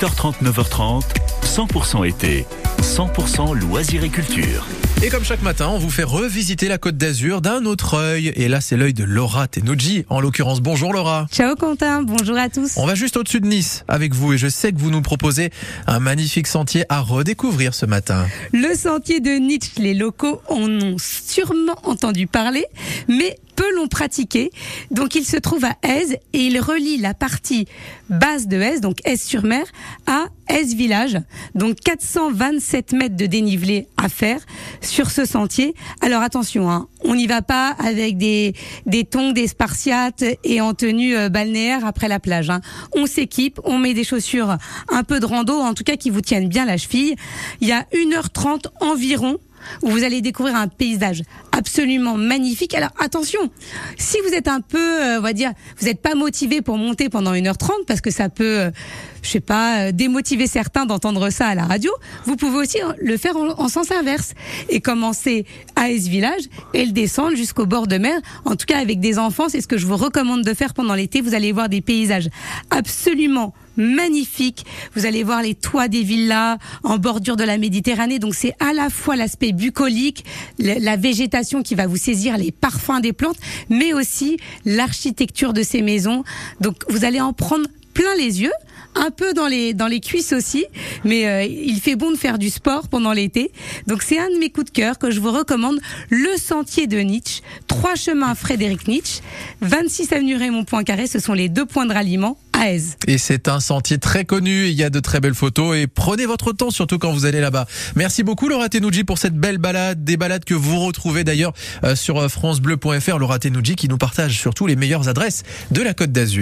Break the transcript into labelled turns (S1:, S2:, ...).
S1: 8h30, 9h30, 100% été, 100% loisirs et culture.
S2: Et comme chaque matin, on vous fait revisiter la Côte d'Azur d'un autre œil. Et là, c'est l'œil de Laura Tenouji, en l'occurrence. Bonjour Laura.
S3: Ciao Quentin, bonjour à tous.
S2: On va juste au-dessus de Nice avec vous et je sais que vous nous proposez un magnifique sentier à redécouvrir ce matin.
S3: Le sentier de Nietzsche, les locaux en ont sûrement entendu parler, mais l'ont pratiqué. Donc il se trouve à Aise et il relie la partie basse de Aise, donc Aise-sur-Mer, à Aise Village. Donc 427 mètres de dénivelé à faire sur ce sentier. Alors attention, hein, on n'y va pas avec des, des tongs, des spartiates et en tenue euh, balnéaire après la plage. Hein. On s'équipe, on met des chaussures un peu de rando, en tout cas qui vous tiennent bien la cheville. Il y a 1h30 environ où vous allez découvrir un paysage absolument magnifique. Alors attention, si vous êtes un peu, euh, on va dire, vous n'êtes pas motivé pour monter pendant 1h30 parce que ça peut, euh, je sais pas, euh, démotiver certains d'entendre ça à la radio, vous pouvez aussi le faire en, sens inverse et commencer à Es Village et le descendre jusqu'au bord de mer. En tout cas, avec des enfants, c'est ce que je vous recommande de faire pendant l'été. Vous allez voir des paysages absolument magnifiques. Vous allez voir les toits des villas en bordure de la Méditerranée. Donc c'est à la fois l'aspect bucolique, la végétation qui va vous saisir, les parfums des plantes, mais aussi l'architecture de ces maisons. Donc vous allez en prendre plein les yeux un peu dans les cuisses aussi, mais euh, il fait bon de faire du sport pendant l'été. Donc c'est un de mes coups de cœur que je vous recommande, le sentier de Nietzsche, trois chemins Frédéric Nietzsche, 26 avenue Raymond Poincaré, ce sont les deux points de ralliement.
S2: Et c'est un sentier très connu, il y a de très belles photos et prenez votre temps surtout quand vous allez là-bas. Merci beaucoup Laura Tenouji pour cette belle balade, des balades que vous retrouvez d'ailleurs euh, sur euh, francebleu.fr, Laura Tenouji qui nous partage surtout les meilleures adresses de la Côte d'Azur.